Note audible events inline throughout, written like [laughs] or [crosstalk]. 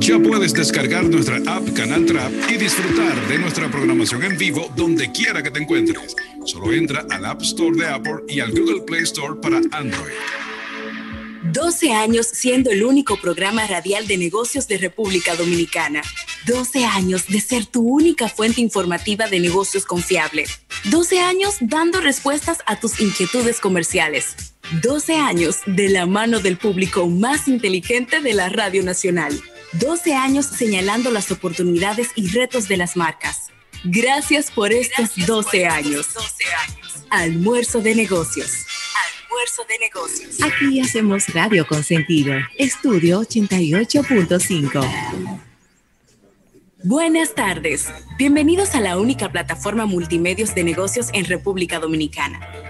Ya puedes descargar nuestra app Canal Trap y disfrutar de nuestra programación en vivo donde quiera que te encuentres. Solo entra al App Store de Apple y al Google Play Store para Android. 12 años siendo el único programa radial de negocios de República Dominicana. 12 años de ser tu única fuente informativa de negocios confiable. 12 años dando respuestas a tus inquietudes comerciales. 12 años de la mano del público más inteligente de la Radio Nacional. 12 años señalando las oportunidades y retos de las marcas. Gracias por estos 12 años. Almuerzo de negocios. Almuerzo de negocios. Aquí hacemos radio con sentido. Estudio 88.5. Buenas tardes. Bienvenidos a la única plataforma multimedios de negocios en República Dominicana.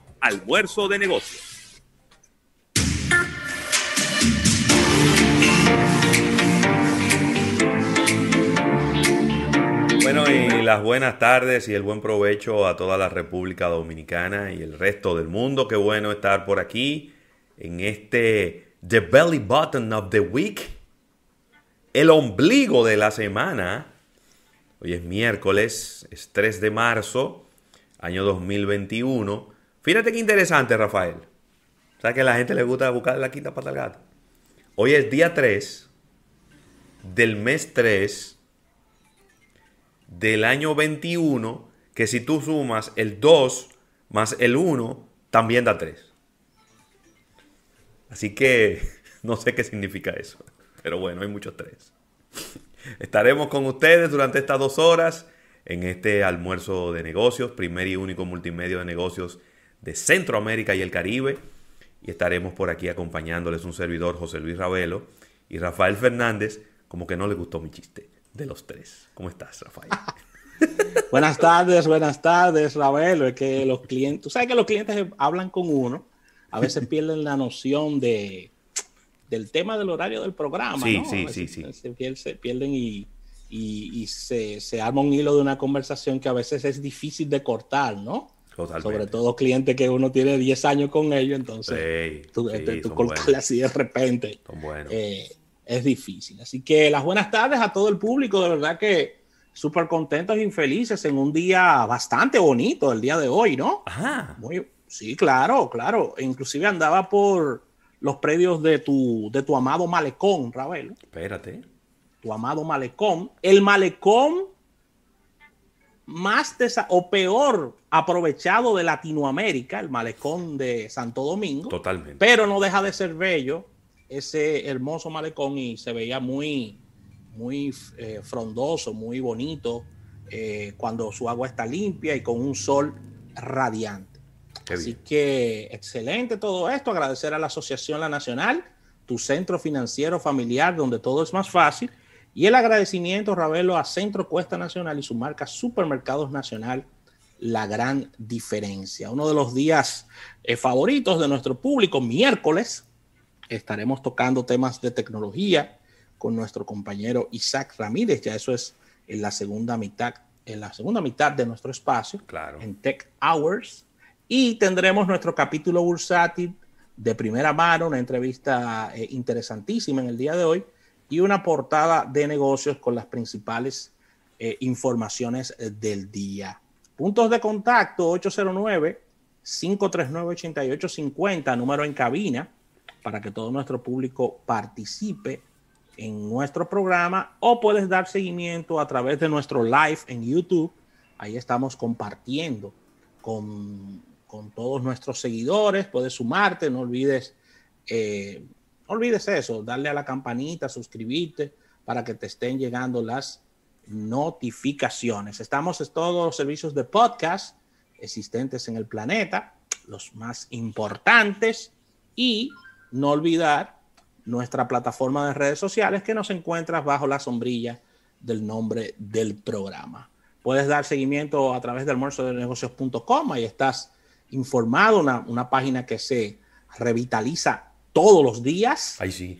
Almuerzo de Negocios. Bueno, y las buenas tardes y el buen provecho a toda la República Dominicana y el resto del mundo. Qué bueno estar por aquí en este The Belly Button of the Week, el ombligo de la semana. Hoy es miércoles, es 3 de marzo, año 2021. Fíjate qué interesante, Rafael. ¿Sabes que a la gente le gusta buscar la quinta pata? Hoy es día 3 del mes 3 del año 21, que si tú sumas el 2 más el 1, también da 3. Así que [laughs] no sé qué significa eso, pero bueno, hay muchos 3. [laughs] Estaremos con ustedes durante estas dos horas en este almuerzo de negocios, primer y único multimedio de negocios de Centroamérica y el Caribe. Y estaremos por aquí acompañándoles un servidor, José Luis Ravelo, y Rafael Fernández, como que no le gustó mi chiste de los tres. ¿Cómo estás, Rafael? [laughs] buenas tardes, buenas tardes, Ravelo. Es que los clientes, tú sabes que los clientes hablan con uno, a veces pierden la noción de del tema del horario del programa. Sí, sí, sí, sí. Se, pierden y, y, se, se, arma un hilo de una conversación que a veces es difícil de cortar, ¿no? Totalmente. Sobre todo clientes que uno tiene 10 años con ellos, entonces tú, este, así de repente. Eh, es difícil. Así que las buenas tardes a todo el público, de verdad que súper contentos y felices en un día bastante bonito, el día de hoy, ¿no? Ajá. Muy, sí, claro, claro. Inclusive andaba por los predios de tu, de tu amado malecón, Ravel. Espérate. Tu amado malecón. El malecón más o peor aprovechado de Latinoamérica, el malecón de Santo Domingo. Totalmente. Pero no deja de ser bello ese hermoso malecón y se veía muy, muy eh, frondoso, muy bonito eh, cuando su agua está limpia y con un sol radiante. Así que excelente todo esto. Agradecer a la Asociación La Nacional, tu centro financiero familiar donde todo es más fácil. Y el agradecimiento, Ravelo, a Centro Cuesta Nacional y su marca Supermercados Nacional, la gran diferencia. Uno de los días eh, favoritos de nuestro público, miércoles, estaremos tocando temas de tecnología con nuestro compañero Isaac Ramírez. Ya eso es en la segunda mitad, en la segunda mitad de nuestro espacio, claro. en Tech Hours. Y tendremos nuestro capítulo bursátil de primera mano, una entrevista eh, interesantísima en el día de hoy y una portada de negocios con las principales eh, informaciones eh, del día. Puntos de contacto 809 539 8850, número en cabina para que todo nuestro público participe en nuestro programa o puedes dar seguimiento a través de nuestro live en YouTube. Ahí estamos compartiendo con, todos nuestros seguidores. Puedes sumarte, no olvides, eh, no olvides eso, darle a la campanita, suscribirte para que te estén llegando las notificaciones. Estamos en todos los servicios de podcast existentes en el planeta, los más importantes y no olvidar nuestra plataforma de redes sociales que nos encuentras bajo la sombrilla del nombre del programa. Puedes dar seguimiento a través de almuerzodenegocios.com, ahí estás informado, una, una página que se revitaliza todos los días. Ahí sí.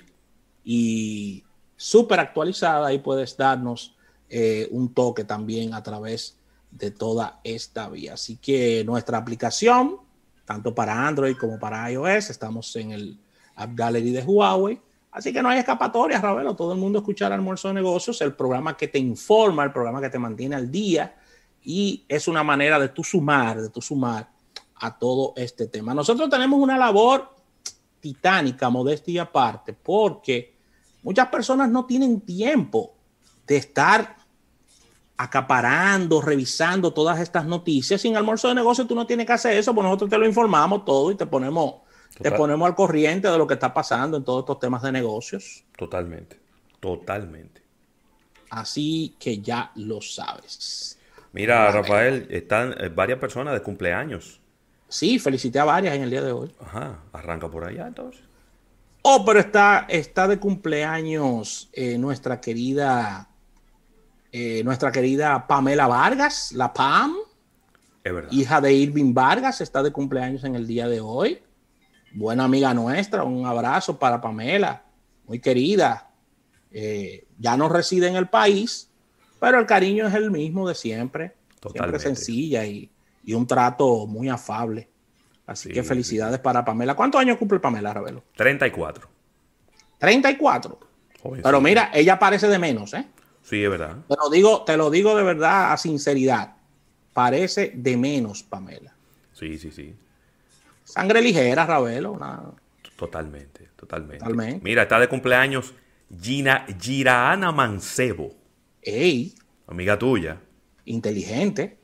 Y súper actualizada, ahí puedes darnos eh, un toque también a través de toda esta vía. Así que nuestra aplicación, tanto para Android como para iOS, estamos en el App Gallery de Huawei. Así que no hay escapatoria, Ravelo. Todo el mundo escuchar Almuerzo de Negocios, el programa que te informa, el programa que te mantiene al día. Y es una manera de tú sumar, de tú sumar a todo este tema. Nosotros tenemos una labor titánica, modestia aparte, porque muchas personas no tienen tiempo de estar acaparando, revisando todas estas noticias. Sin almuerzo de negocio tú no tienes que hacer eso, pues nosotros te lo informamos todo y te ponemos, te ponemos al corriente de lo que está pasando en todos estos temas de negocios. Totalmente, totalmente. Así que ya lo sabes. Mira, Rafael, están eh, varias personas de cumpleaños. Sí, felicité a varias en el día de hoy. Ajá, arranca por allá entonces. Oh, pero está, está de cumpleaños eh, nuestra querida eh, nuestra querida Pamela Vargas, la Pam, hija de Irving Vargas, está de cumpleaños en el día de hoy. Buena amiga nuestra, un abrazo para Pamela, muy querida. Eh, ya no reside en el país, pero el cariño es el mismo de siempre. Siempre sencilla y, un trato muy afable. Así que felicidades para Pamela. ¿Cuántos años cumple Pamela, Ravelo? 34. 34. Pero mira, ella parece de menos, ¿eh? Sí, es verdad. Te lo digo, te lo digo de verdad a sinceridad. Parece de menos, Pamela. Sí, sí, sí. Sangre ligera, Ravelo. Totalmente, totalmente, Mira, está de cumpleaños Gina, Giraana Mancebo. Ey. Amiga tuya. Inteligente.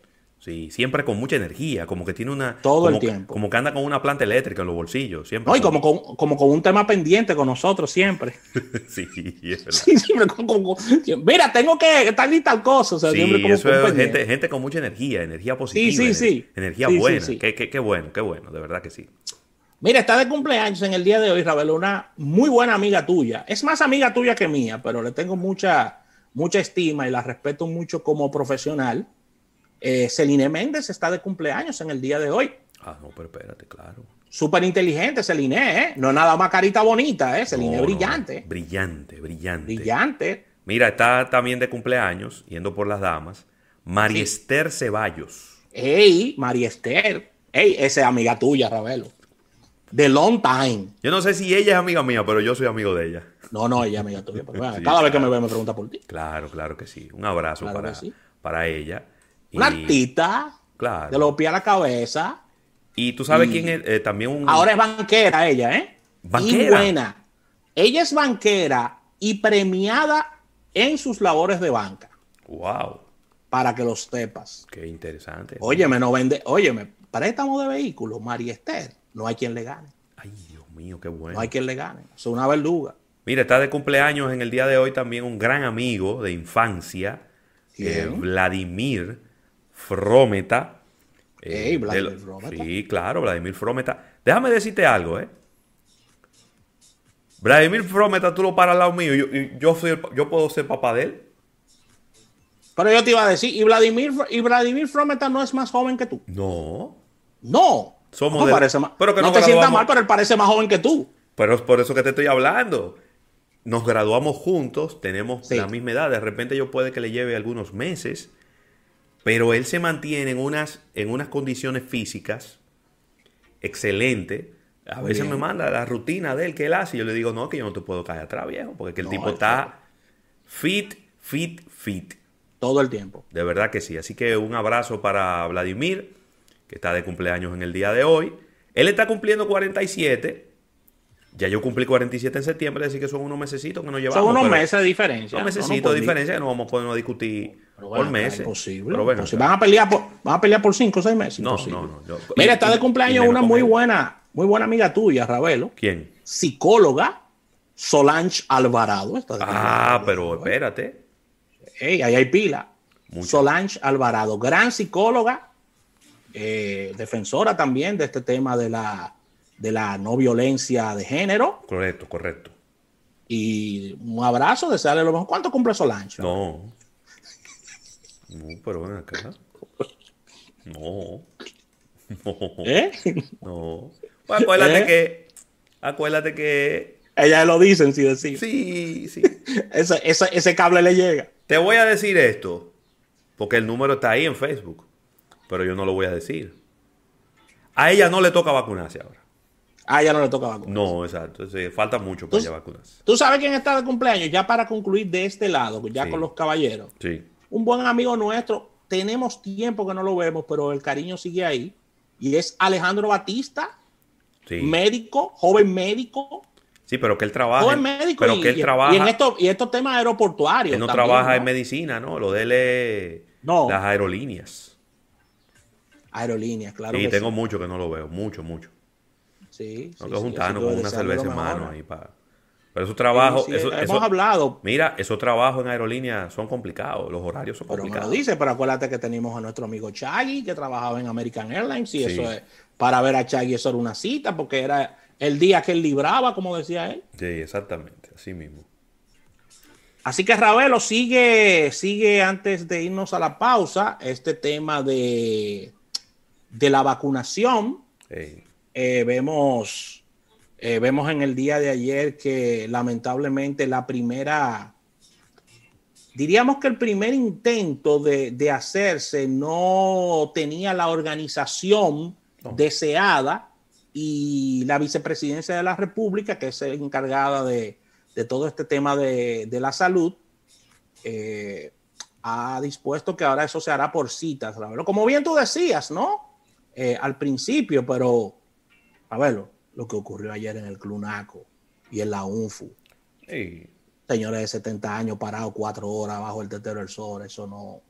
Sí, siempre con mucha energía, como que tiene una... Todo el tiempo. como que anda con una planta eléctrica en los bolsillos, siempre. No, y como con, como con un tema pendiente con nosotros, siempre. [laughs] sí, es verdad. Sí, siempre mira, tengo que tal y tal cosa. O sea, sí, siempre como eso es gente, gente, con mucha energía, energía positiva. Sí, sí, sí. Energía buena. Qué, qué, qué, bueno, qué bueno, de verdad que sí. Mira, está de cumpleaños en el día de hoy, Ravel, una muy buena amiga tuya. Es más amiga tuya que mía, pero le tengo mucha, mucha estima y la respeto mucho como profesional eh, Celine Méndez está de cumpleaños en el día de hoy. Ah, no, pero espérate, claro. Súper inteligente, Celine, ¿eh? No nada más carita bonita, ¿eh? Celine brillante. brillante, brillante. Brillante. Mira, está también de cumpleaños, yendo por las damas, María Esther Ceballos. Ey, María Esther. Ey, esa es amiga tuya, Ravelo. De long time. Yo no sé si ella es amiga mía, pero yo soy amigo de ella. No, no, ella es amiga tuya. [laughs] cada vez que me ve me pregunta por ti. Claro, claro que sí. Un abrazo para, para ella. Una artista. Claro. De los pies a la cabeza. Y tú sabes quién es eh, también un. Ahora es banquera ella, ¿eh? Banquera. Y buena. Ella es banquera y premiada en sus labores de banca. Wow. Para que los sepas. Qué interesante. Óyeme, no vende. Óyeme, préstamo de vehículos, María Esther, no hay quien le gane. Ay, Dios mío, qué bueno. No hay quien le gane. Es una verduga. Mira, está de cumpleaños en el día de hoy también un gran amigo de infancia, eh, Vladimir Frometa. Eh, Vladimir Frometa. Sí, claro, Vladimir Frometa. Déjame decirte algo, ¿eh? Vladimir Frometa, tú lo paras al lado mío y yo, yo, puedo ser papá de él. Pero yo te iba a decir, ¿y Vladimir, y Vladimir Frometa no es más joven que tú? No. No. Somos no, parece más, pero que no te sientas mal, pero él parece más joven que tú. Pero es por eso que te estoy hablando. Nos graduamos juntos, tenemos la misma edad. De repente yo puede que le lleve algunos meses pero él se mantiene en unas, en unas condiciones físicas excelentes. A veces me manda la rutina de él que él hace y yo le digo, no, que yo no te puedo caer atrás, viejo, porque el tipo está fit, fit, fit. Todo el tiempo. De verdad que sí. Así que un abrazo para Vladimir, que está de cumpleaños en el día de hoy. Él está cumpliendo 47 ya yo cumplí 47 en septiembre, así que son unos mesecitos que nos llevamos. Son unos meses de diferencia. Unos mesecitos de diferencia que no vamos a poder discutir por meses. Pero bueno, si van a pelear por, van a pelear por cinco o seis meses. No, no, no. Mira, está de cumpleaños una muy buena, muy buena amiga tuya, Ravelo. ¿Quién? Psicóloga, Solange Alvarado. ah, pero espérate. ahí hay pila. Solange Alvarado, gran psicóloga, eh, defensora también de este tema de la de la no violencia de género. Correcto, correcto. Y un abrazo, desearle lo mejor. ¿Cuánto cumple Solancho? No. No, pero ven acá. No. No. ¿Eh? No. Pues acuérdate ¿Eh? que. Acuérdate que. Ellas lo dicen, sí, decir. Sí, sí. Ese, ese, ese cable le llega. Te voy a decir esto. Porque el número está ahí en Facebook. Pero yo no lo voy a decir. A ella no le toca vacunarse ahora. Ah, ya no le toca vacuna. No, exacto. Entonces, falta mucho para ella vacunarse. ¿Tú sabes quién está de cumpleaños? Ya para concluir de este lado, ya Sí. con los caballeros. Sí. Un buen amigo nuestro, tenemos tiempo que no lo vemos, pero el cariño sigue ahí. Y es Alejandro Batista, Sí. médico, joven médico, Sí, pero que él trabaja. joven en- médico. pero y, que él trabaja. y en, esto, y estos temas aeroportuarios. él no también, trabaja ¿no? en medicina, ¿no? Lo de él es No. las aerolíneas. Aerolíneas, claro. y tengo sí. mucho que no lo veo. Mucho, mucho. Sí, Tengo sí, que juntarnos con una cerveza en mano ahí para. Pero esos trabajos. Sí, eso- hemos eso- hablado, Mira, esos trabajos en aerolíneas son complicados. Los horarios son pero me lo complicados. dice, pero acuérdate que tenemos a nuestro amigo Chagui, que trabajaba en American Airlines, y Sí. eso es, para ver a Chagui eso era una cita, porque era el día que él libraba, como decía él. Sí, exactamente. Así mismo. Así que Ravelo sigue, sigue antes de irnos a la pausa, este tema de, de la vacunación. Eh, vemos, eh, vemos en el día de ayer que lamentablemente la primera, diríamos que el primer intento de, de hacerse no tenía la organización No. deseada y la vicepresidencia de la República, que es encargada de, de todo este tema de, de la salud, eh, ha dispuesto que ahora eso se hará por citas, Ravelo. Como bien tú decías, ¿no? Eh, al principio, pero a verlo, lo que ocurrió ayer en el Clunaco y en la UNFU. Señores de 70 años parados cuatro horas bajo el tetero del sol, eso no,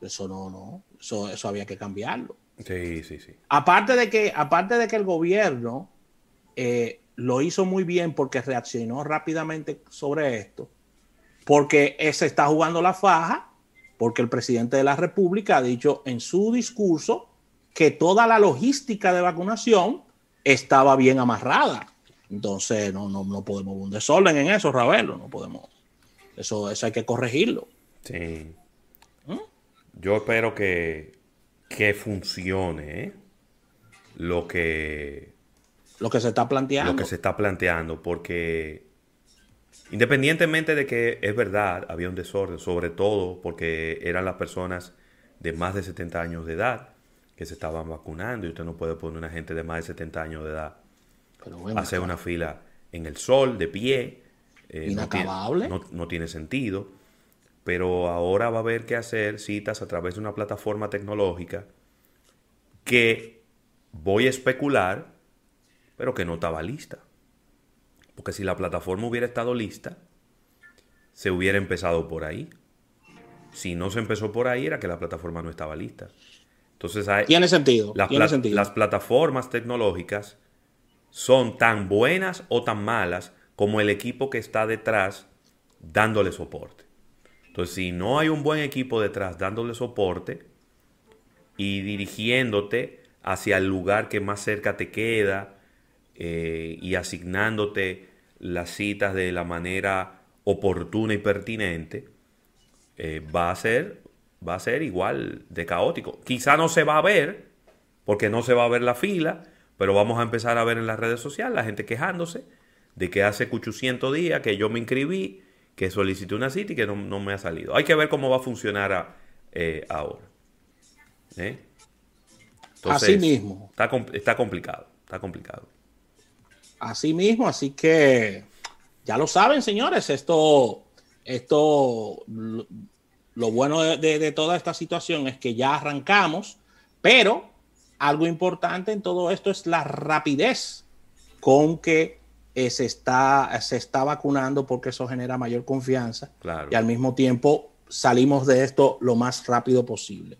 eso no, no, eso, eso había que cambiarlo. Sí, sí, sí. Aparte de que, aparte de que el gobierno eh, lo hizo muy bien porque reaccionó rápidamente sobre esto, porque se está jugando la faja, porque el presidente de la República ha dicho en su discurso que toda la logística de vacunación estaba bien amarrada. Entonces no, no, no podemos un desorden en eso, Ravelo, no podemos. Eso, eso hay que corregirlo. Sí. ¿Mm? Yo espero que, que funcione ¿eh? lo que Lo que se está planteando. lo que se está planteando, porque independientemente de que es verdad, había un desorden, sobre todo porque eran las personas de más de 70 años de edad que se estaban vacunando y usted no puede poner una gente de más de 70 años de edad Pero bueno, a hacer una fila en el sol, de pie. eh, no, tiene, Inacabable. no- no tiene sentido. Pero ahora va a haber que hacer citas a través de una plataforma tecnológica que voy a especular, pero que no estaba lista. Porque si la plataforma hubiera estado lista, se hubiera empezado por ahí. Si no se empezó por ahí, era que la plataforma no estaba lista. Entonces, hay, Tiene sentido. las, tiene pla- sentido. las plataformas tecnológicas son tan buenas o tan malas como el equipo que está detrás dándole soporte. Entonces, si no hay un buen equipo detrás dándole soporte y dirigiéndote hacia el lugar que más cerca te queda eh, y asignándote las citas de la manera oportuna y pertinente, eh, va a ser va a ser igual de caótico. Quizá no se va a ver, porque no se va a ver la fila, pero vamos a empezar a ver en las redes sociales la gente quejándose de que hace 800 días que yo me inscribí, que solicité una cita y que no, no me ha salido. Hay que ver cómo va a funcionar a- eh, ahora. ¿Eh? Así mismo. Está, está complicado, está complicado. Así mismo, así que ya lo saben, señores, esto, esto, lo, bueno de, de- de toda esta situación es que ya arrancamos, pero algo importante en todo esto es la rapidez con que eh, se, está, se está vacunando porque eso genera mayor confianza Claro. y al mismo tiempo salimos de esto lo más rápido posible.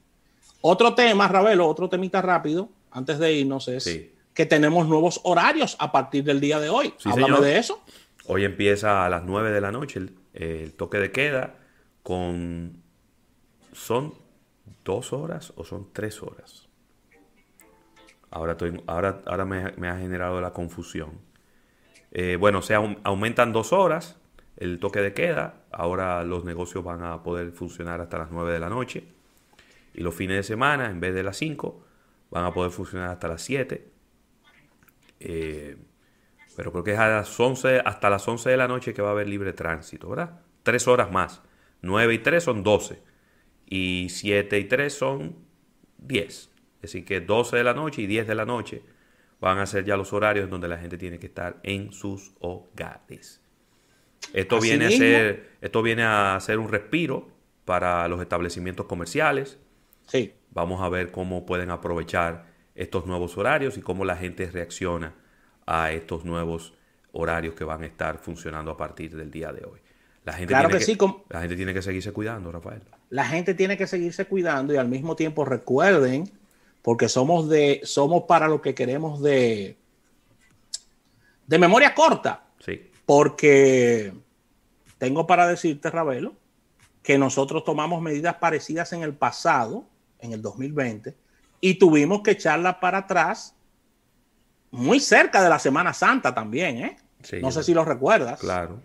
Otro tema, Ravelo, otro temita rápido, antes de irnos, es Sí. que tenemos nuevos horarios a partir del día de hoy. Sí, Háblame señor. de eso. Hoy empieza a las 9 de la noche el, el toque de queda con... ¿Son dos horas o son tres horas? Ahora, estoy, ahora, ahora me, ha generado la confusión. Eh, bueno, se aumentan dos horas el toque de queda. Ahora los negocios van a poder funcionar hasta las 9 de la noche. Y los fines de semana, en vez de las 5, van a poder funcionar hasta las 7. Eh, pero creo que es a las 11, hasta las 11 de la noche que va a haber libre tránsito, ¿verdad? Tres horas más. 9 y 3 son 12. Y 7 y 3 son 10. Es decir, que 12 de la noche y 10 de la noche van a ser ya los horarios en donde la gente tiene que estar en sus hogares. Esto viene, a ser, esto viene a ser un respiro para los establecimientos comerciales. Sí. Vamos a ver cómo pueden aprovechar estos nuevos horarios y cómo la gente reacciona a estos nuevos horarios que van a estar funcionando a partir del día de hoy. La gente, claro tiene que, sí, la gente tiene que seguirse cuidando, Rafael. La gente tiene que seguirse cuidando y al mismo tiempo recuerden, porque somos de, somos para lo que queremos de, de memoria corta. Sí. Porque tengo para decirte, Ravelo, que nosotros tomamos medidas parecidas en el pasado, en el 2020, y tuvimos que echarla para atrás muy cerca de la Semana Santa también, ¿eh? no sé si lo recuerdas. Claro,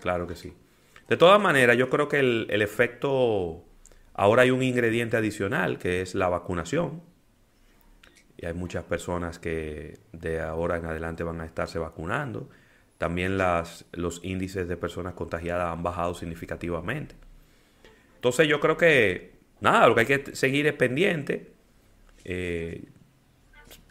claro que sí. De todas maneras, yo creo que el, el efecto, ahora hay un ingrediente adicional que es la vacunación. Y hay muchas personas que de ahora en adelante van a estarse vacunando. También las, los índices de personas contagiadas han bajado significativamente. Entonces yo creo que, nada, lo que hay que seguir es pendiente. Eh,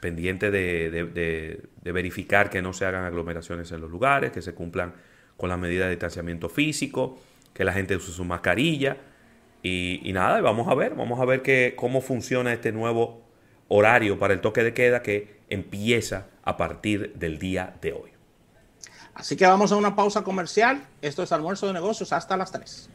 pendiente de, verificar que no se hagan aglomeraciones en los lugares, que se cumplan con la medida de distanciamiento físico, que la gente use su mascarilla. Y, y nada, vamos a ver, vamos a ver que, cómo funciona este nuevo horario para el toque de queda que empieza a partir del día de hoy. Así que vamos a una pausa comercial. Esto es almuerzo de negocios hasta las 3.